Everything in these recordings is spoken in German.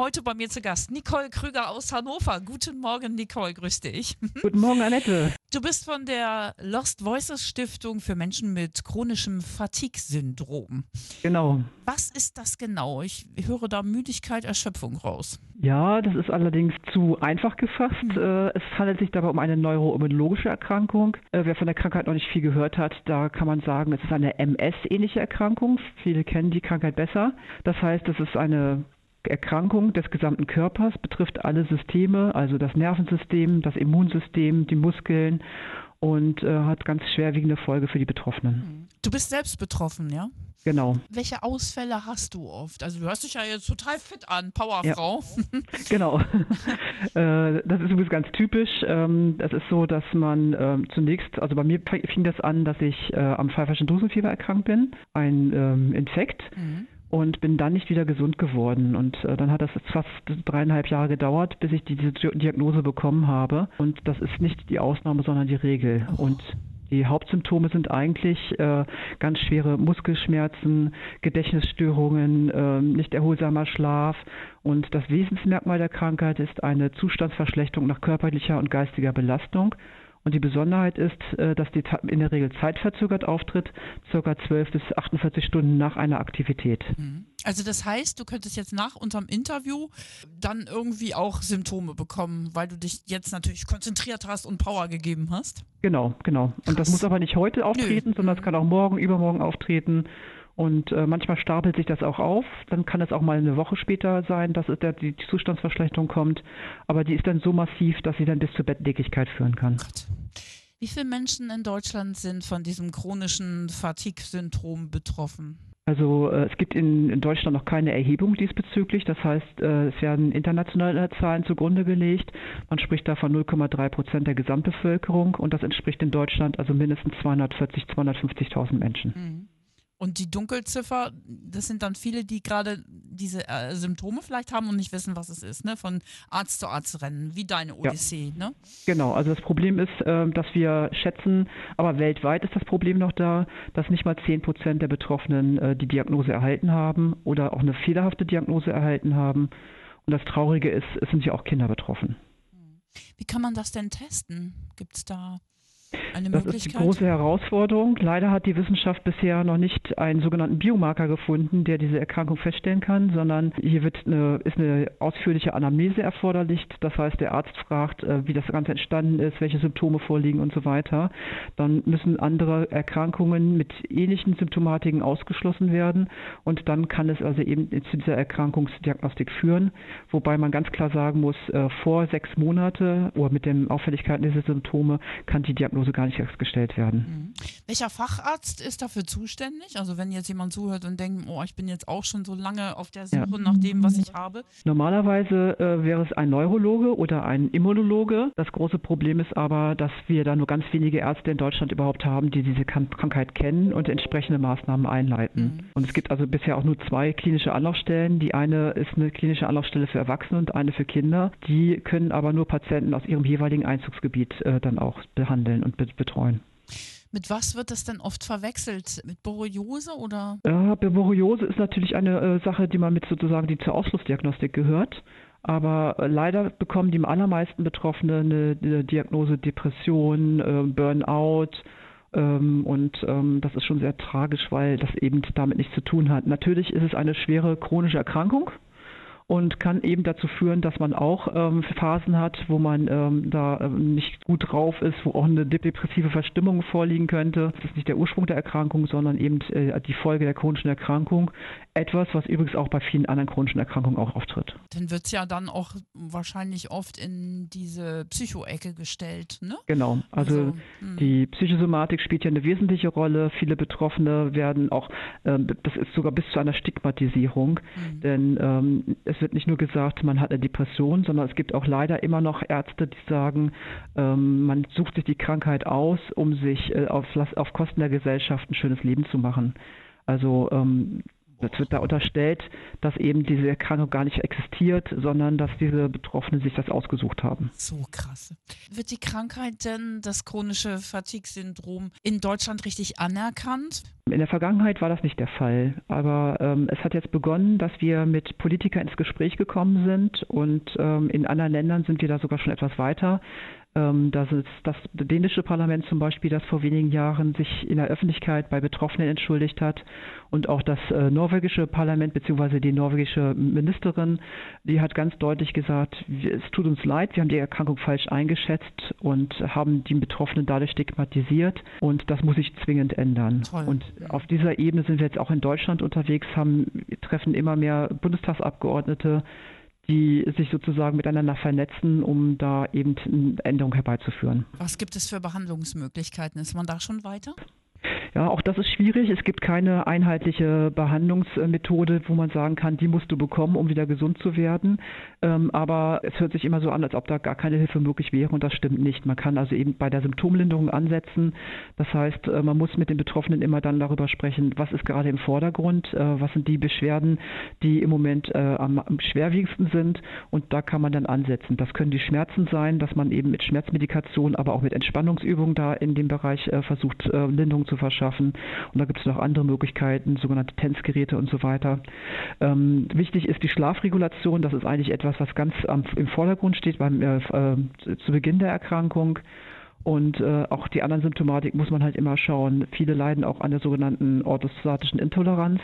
Heute bei mir zu Gast Nicole Krüger aus Hannover. Guten Morgen, Nicole, grüß dich. Guten Morgen, Annette. Du bist von der Lost Voices Stiftung für Menschen mit chronischem Fatigue-Syndrom. Genau. Was ist das genau? Ich höre da Müdigkeit, Erschöpfung raus. Ja, das ist allerdings zu einfach gefasst. Mhm. Es handelt sich dabei um eine neuroimmunologische Erkrankung. Äh, wer von der Krankheit noch nicht viel gehört hat, da kann man sagen, es ist eine MS-ähnliche Erkrankung. Viele kennen die Krankheit besser. Das heißt, es ist eine Erkrankung des gesamten Körpers, betrifft alle Systeme, also das Nervensystem, das Immunsystem, die Muskeln und äh, hat ganz schwerwiegende Folge für die Betroffenen. Mhm. Du bist selbst betroffen, ja? Genau. Welche Ausfälle hast du oft? Also du hörst dich ja jetzt total fit an, Powerfrau. Ja. genau. Äh, das ist übrigens ganz typisch. Ähm, es ist so, dass man ähm, zunächst, also bei mir fing das an, dass ich äh, am pfeiferschen Drüsenfieber erkrankt bin, ein ähm, Infekt. Mhm und bin dann nicht wieder gesund geworden. Und äh, dann hat das fast dreieinhalb Jahre gedauert, bis ich diese Diagnose bekommen habe. Und das ist nicht die Ausnahme, sondern die Regel. Oh. Und die Hauptsymptome sind eigentlich äh, ganz schwere Muskelschmerzen, Gedächtnisstörungen, äh, nicht erholsamer Schlaf. Und das Wesensmerkmal der Krankheit ist eine Zustandsverschlechterung nach körperlicher und geistiger Belastung. Und die Besonderheit ist, äh, dass die in der Regel zeitverzögert auftritt, circa 12 bis 48 Stunden nach einer Aktivität. Mhm. Also das heißt, du könntest jetzt nach unserem Interview dann irgendwie auch Symptome bekommen, weil du dich jetzt natürlich konzentriert hast und Power gegeben hast? Genau, genau. Und das muss aber nicht heute auftreten, Nö. sondern es kann auch morgen, übermorgen auftreten. Und äh, manchmal stapelt sich das auch auf. Dann kann es auch mal eine Woche später sein, dass der, die Zustandsverschlechterung kommt. Aber die ist dann so massiv, dass sie dann bis zur Bettlägerigkeit führen kann. Gott. Wie viele Menschen in Deutschland sind von diesem chronischen Fatigue-Syndrom betroffen? Also äh, es gibt in, in, Deutschland noch keine Erhebung diesbezüglich. Das heißt, äh, es werden internationale Zahlen zugrunde gelegt. Man spricht da von 0,3 Prozent der Gesamtbevölkerung und das entspricht in Deutschland also mindestens 240, 250.000 Menschen. Mhm. Und die Dunkelziffer, das sind dann viele, die gerade diese äh, Symptome vielleicht haben und nicht wissen, was es ist, ne? Von Arzt zu Arzt rennen, wie deine Odyssee, ja. ne? Genau, also das Problem ist, äh, dass wir schätzen, aber weltweit ist das Problem noch da, dass nicht mal 10 Prozent der Betroffenen äh, die Diagnose erhalten haben oder auch eine fehlerhafte Diagnose erhalten haben. Und das Traurige ist, es sind ja auch Kinder betroffen. Wie kann man das denn testen? Gibt es da eine das ist die große Herausforderung. Leider hat die Wissenschaft bisher noch nicht einen sogenannten Biomarker gefunden, der diese Erkrankung feststellen kann, sondern hier wird eine, ist eine ausführliche Anamnese erforderlich. Das heißt, der Arzt fragt, äh, wie das Ganze entstanden ist, welche Symptome vorliegen und so weiter. Dann müssen andere Erkrankungen mit ähnlichen Symptomatiken ausgeschlossen werden und dann kann es also eben zu dieser Erkrankungsdiagnostik führen, wobei man ganz klar sagen muss, äh, vor sechs Monate oder mit den Auffälligkeiten dieser Symptome kann die Diagnose Diagnose gar nicht erst gestellt werden. Mhm. Welcher Facharzt ist dafür zuständig? Also wenn jetzt jemand zuhört und denkt, oh, ich bin jetzt auch schon so lange auf der Suche ja. nach dem, was ich habe. Normalerweise äh, wäre es ein Neurologe oder ein Immunologe. Das große Problem ist aber, dass wir da nur ganz wenige Ärzte in Deutschland überhaupt haben, die diese Krankheit kennen und entsprechende Maßnahmen einleiten. Mhm. Und es gibt also bisher auch nur zwei klinische Anlaufstellen. Die eine ist eine klinische Anlaufstelle für Erwachsene und eine für Kinder. Die können aber nur Patienten aus ihrem jeweiligen Einzugsgebiet äh, dann auch behandeln und betreuen. Mit was wird das denn oft verwechselt? Mit Borreliose oder? Ja, Borreliose ist natürlich eine äh, Sache, die man mit sozusagen die zur Ausschlussdiagnostik gehört. Aber äh, leider bekommen die allermeisten Betroffene eine, eine Diagnose Depression, äh, Burnout. Ähm, und ähm, das ist schon sehr tragisch, weil das eben damit nichts zu tun hat. Natürlich ist es eine schwere chronische Erkrankung und kann eben dazu führen, dass man auch ähm, Phasen hat, wo man ähm, da ähm, nicht gut drauf ist, wo auch eine depressive Verstimmung vorliegen könnte. Das ist nicht der Ursprung der Erkrankung, sondern eben äh, die Folge der chronischen Erkrankung. Etwas, was übrigens auch bei vielen anderen chronischen Erkrankungen auch auftritt. Dann wird es ja dann auch wahrscheinlich oft in diese Psychoecke gestellt, ne? Genau. Also, also hm. die Psychosomatik spielt ja eine wesentliche Rolle. Viele Betroffene werden auch, äh, das ist sogar bis zu einer Stigmatisierung, hm. denn ähm, es wird nicht nur gesagt, man hat eine Depression, sondern es gibt auch leider immer noch Ärzte, die sagen, ähm, man sucht sich die Krankheit aus, um sich äh, auf, auf Kosten der Gesellschaft ein schönes Leben zu machen. Also ähm, Es wird da unterstellt, dass eben diese Erkrankung gar nicht existiert, sondern dass diese Betroffenen sich das ausgesucht haben. So krass. Wird die Krankheit denn, das chronische Fatigue-Syndrom, in Deutschland richtig anerkannt? In der Vergangenheit war das nicht der Fall, aber ähm, es hat jetzt begonnen, dass wir mit Politikern ins Gespräch gekommen sind und ähm, in anderen Ländern sind wir da sogar schon etwas weiter. Ähm, das ist das dänische Parlament zum Beispiel, das vor wenigen Jahren sich in der Öffentlichkeit bei Betroffenen entschuldigt hat und auch das äh, norwegische Parlament bzw. die norwegische Ministerin, die hat ganz deutlich gesagt, es tut uns leid, wir haben die Erkrankung falsch eingeschätzt und haben die Betroffenen dadurch stigmatisiert und das muss sich zwingend ändern. Toll. Und auf dieser Ebene sind wir jetzt auch in Deutschland unterwegs, haben treffen immer mehr Bundestagsabgeordnete die sich sozusagen miteinander vernetzen, um da eben eine Änderung herbeizuführen. Was gibt es für Behandlungsmöglichkeiten? Ist man da schon weiter? Ja, auch das ist schwierig. Es gibt keine einheitliche Behandlungsmethode, wo man sagen kann, die musst du bekommen, um wieder gesund zu werden. Ähm, aber es hört sich immer so an, als ob da gar keine Hilfe möglich wäre und das stimmt nicht. Man kann also eben bei der Symptomlinderung ansetzen. Das heißt, äh, man muss mit den Betroffenen immer dann darüber sprechen, was ist gerade im Vordergrund, äh, was sind die Beschwerden, die im Moment äh, am, schwerwiegendsten sind und da kann man dann ansetzen. Das können die Schmerzen sein, dass man eben mit Schmerzmedikation, aber auch mit Entspannungsübungen da in dem Bereich versucht, Linderung zu verschaffen. Und da gibt es noch andere Möglichkeiten, sogenannte Tänzgeräte und so weiter. Ähm, wichtig ist die Schlafregulation. Das ist eigentlich etwas, was ganz am, im Vordergrund steht beim, äh, äh, zu Beginn der Erkrankung. Und äh, auch die anderen Symptomatik muss man halt immer schauen. Viele leiden auch an der sogenannten orthostatischen Intoleranz.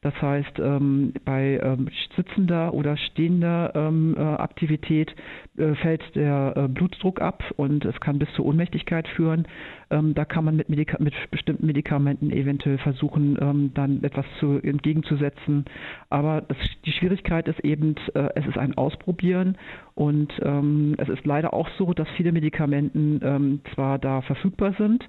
Das heißt, ähm, bei ähm, sitzender oder stehender ähm, äh, Aktivität äh, fällt der äh, Blutdruck ab und es kann bis zur Ohnmächtigkeit führen. Ähm, da kann man mit, Medika mit, bestimmten Medikamenten eventuell versuchen, ähm, dann etwas zu, entgegenzusetzen. Aber das, die Schwierigkeit ist eben, äh, es ist ein Ausprobieren und ähm, es ist leider auch so, dass viele Medikamenten ähm, zwar da verfügbar sind,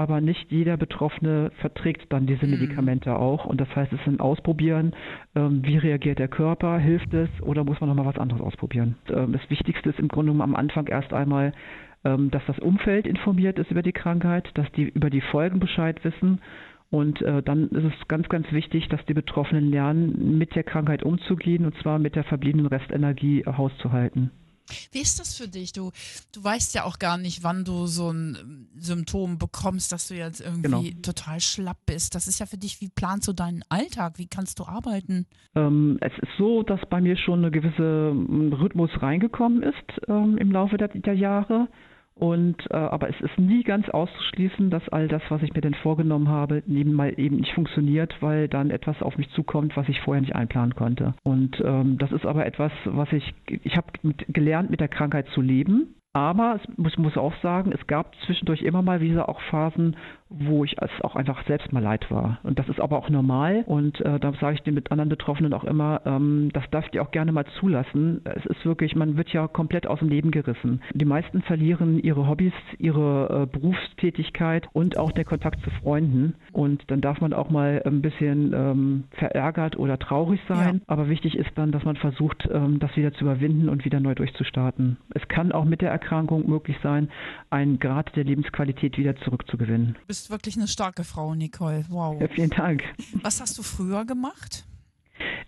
aber nicht jeder Betroffene verträgt dann diese mhm. Medikamente auch. Und das heißt, es ist ein Ausprobieren, ähm, wie reagiert der Körper, hilft es oder muss man nochmal was anderes ausprobieren. Ähm, das Wichtigste ist im Grunde genommen am Anfang erst einmal dass das Umfeld informiert ist über die Krankheit, dass die über die Folgen Bescheid wissen. Und äh, dann ist es ganz, ganz wichtig, dass die Betroffenen lernen, mit der Krankheit umzugehen und zwar mit der verbliebenen Restenergie Haus zu halten. Wie ist das für dich? Du, du weißt ja auch gar nicht, wann du so ein ähm, Symptom bekommst, dass du jetzt irgendwie genau. total schlapp bist. Das ist ja für dich, wie planst du deinen Alltag? Wie kannst du arbeiten? Ähm, es ist so, dass bei mir schon eine gewisse ähm, Rhythmus reingekommen ist ähm, im Laufe der, der Jahre. Und äh, aber es ist nie ganz auszuschließen, dass all das, was ich mir denn vorgenommen habe, neben mal eben nicht funktioniert, weil dann etwas auf mich zukommt, was ich vorher nicht einplanen konnte. Und ähm, das ist aber etwas, was ich ich habe gelernt, mit der Krankheit zu leben. Aber es muss, muss auch sagen, es gab zwischendurch immer mal wieder auch Phasen, wo ich es auch einfach selbst mal leid war. Und das ist aber auch normal. Und äh, da sage ich den mit anderen Betroffenen auch immer, ähm, das darf ich auch gerne mal zulassen. Es ist wirklich, man wird ja komplett aus dem Leben gerissen. Die meisten verlieren ihre Hobbys, ihre äh, Berufstätigkeit und auch den Kontakt zu Freunden. Und dann darf man auch mal ein bisschen ähm, verärgert oder traurig sein. Ja. Aber wichtig ist dann, dass man versucht, ähm, das wieder zu überwinden und wieder neu durchzustarten. Es kann auch mit der Erkrankung möglich sein, einen Grad der Lebensqualität wieder zurückzugewinnen. Bis bist wirklich eine starke Frau, Nicole. Wow. Ja, vielen Dank. Was hast du früher gemacht?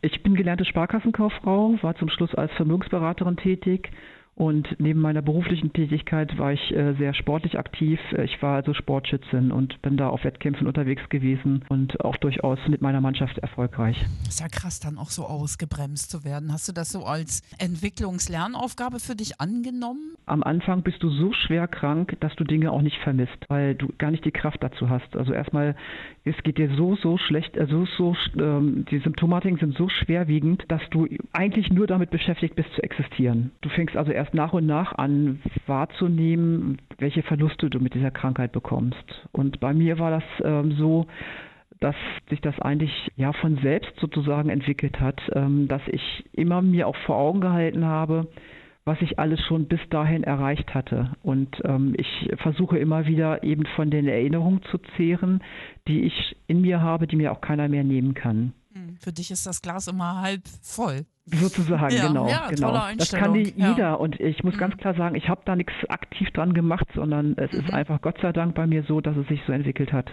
Ich bin gelernte Sparkassenkauffrau, war zum Schluss als Vermögensberaterin tätig und neben meiner beruflichen Tätigkeit war ich äh, sehr sportlich aktiv. Ich war also Sportschützin und bin da auf Wettkämpfen unterwegs gewesen und auch durchaus mit meiner Mannschaft erfolgreich. Ist ja krass, dann auch so ausgebremst zu werden. Hast du das so als Entwicklungslernaufgabe für dich angenommen? Am Anfang bist du so schwer krank, dass du Dinge auch nicht vermisst, weil du gar nicht die Kraft dazu hast. Also erstmal, es geht dir so, so schlecht, also so, ähm, die Symptomatiken sind so schwerwiegend, dass du eigentlich nur damit beschäftigt bist zu existieren. Du fängst also erst erst nach und nach an wahrzunehmen, welche Verluste du mit dieser Krankheit bekommst. Und bei mir war das ähm, so, dass sich das eigentlich ja von selbst sozusagen entwickelt hat, ähm, dass ich immer mir auch vor Augen gehalten habe, was ich alles schon bis dahin erreicht hatte. Und ähm, ich versuche immer wieder eben von den Erinnerungen zu zehren, die ich in mir habe, die mir auch keiner mehr nehmen kann. Hm, für dich ist das Glas immer halb voll. Sozusagen, ja, genau. Ja, genau. Das kann die, ja. jeder. Und ich muss mhm. ganz klar sagen, ich habe da nichts aktiv dran gemacht, sondern es mhm. ist einfach Gott sei Dank bei mir so, dass es sich so entwickelt hat.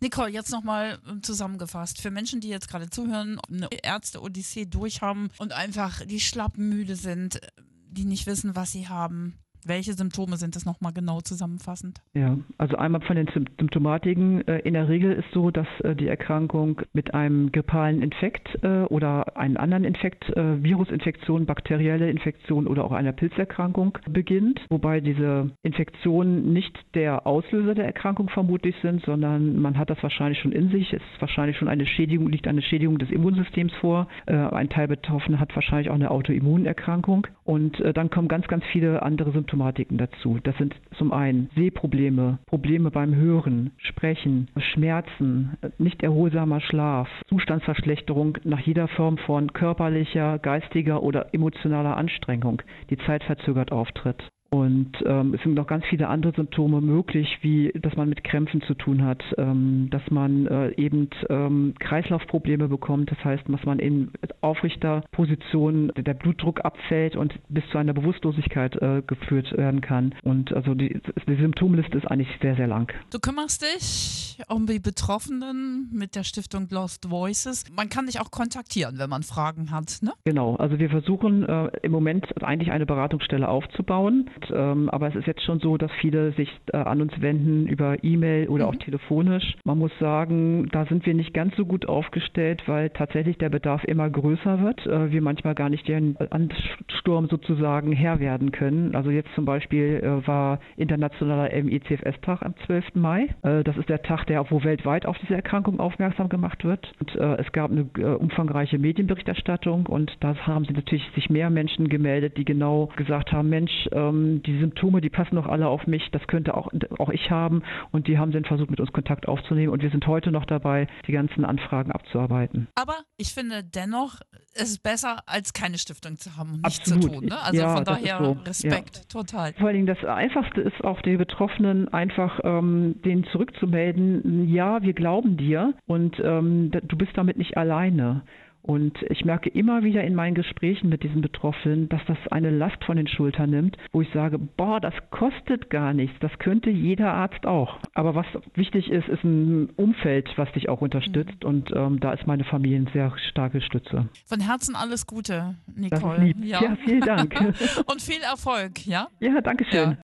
Nicole, jetzt nochmal ähm, zusammengefasst. Für Menschen, die jetzt gerade zuhören, eine Ärzte-Odyssee durchhaben und einfach die schlappmüde sind, die nicht wissen, was sie haben. Welche Symptome sind das nochmal genau zusammenfassend? Ja, also einmal von den Symptomatiken. Äh, in der Regel ist so, dass äh, die Erkrankung mit einem grippalen Infekt äh, oder einem anderen Infekt, Virusinfektion, bakterielle Infektion oder auch einer Pilzerkrankung beginnt, wobei diese Infektionen nicht der Auslöser der Erkrankung vermutlich sind, sondern man hat das wahrscheinlich schon in sich. Es ist wahrscheinlich schon eine Schädigung, liegt eine Schädigung des Immunsystems vor. Ein Teil Betroffener hat wahrscheinlich auch eine Autoimmunerkrankung und dann kommen ganz, ganz viele andere Symptome Symptomatiken dazu. Das sind zum einen Sehprobleme, Probleme beim Hören, Sprechen, Schmerzen, nicht erholsamer Schlaf, Zustandsverschlechterung nach jeder Form von körperlicher, geistiger oder emotionaler Anstrengung, die zeitverzögert auftritt. Und ähm, es sind noch ganz viele andere Symptome möglich, wie dass man mit Krämpfen zu tun hat, ähm, dass man äh, eben ähm, Kreislaufprobleme bekommt, das heißt, dass man in aufrichter Position der Blutdruck abfällt und bis zu einer Bewusstlosigkeit äh, geführt werden kann. Und also die, die Symptomliste ist eigentlich sehr, sehr lang. Du kümmerst dich um die Betroffenen mit der Stiftung Lost Voices. Man kann dich auch kontaktieren, wenn man Fragen hat, ne? Genau, also wir versuchen äh, im Moment eigentlich eine Beratungsstelle aufzubauen ähm, aber es ist jetzt schon so, dass viele sich äh, an uns wenden über E-Mail oder mhm. auch telefonisch. Man muss sagen, da sind wir nicht ganz so gut aufgestellt, weil tatsächlich der Bedarf immer größer wird. Äh, wir manchmal gar nicht den Ansturm sozusagen Herr werden können. Also jetzt zum Beispiel äh, war internationaler MICFS-Tag am 12. Mai. Das ist der Tag, der wo weltweit auf diese Erkrankung aufmerksam gemacht wird. Und es gab eine umfangreiche Medienberichterstattung und da haben sich natürlich sich mehr Menschen gemeldet, die genau gesagt haben, Mensch, ähm, die Symptome, die passen doch alle auf mich, das könnte auch, auch ich haben. Und die haben dann versucht, mit uns Kontakt aufzunehmen. Und wir sind heute noch dabei, die ganzen Anfragen abzuarbeiten. Aber ich finde dennoch, es ist besser, als keine Stiftung zu haben und nichts Absolut. zu tun. Ne? Also ja, von daher so. Respekt, ja. total. Vor allen Dingen das Einfachste ist auch die Betroffenen einfach ähm, denen zurückzumelden, ja, wir glauben dir und ähm, du bist damit nicht alleine. Und ich merke immer wieder in meinen Gesprächen mit diesen Betroffenen, dass das eine Last von den Schultern nimmt, wo ich sage, boah, das kostet gar nichts, das könnte jeder Arzt auch. Aber was wichtig ist, ist ein Umfeld, was dich auch unterstützt mhm. und ähm, da ist meine Familie eine sehr starke Stütze. Von Herzen alles Gute, Nicole. Ja. ja, vielen Dank. und viel Erfolg, ja? Ja, danke schön. Ja.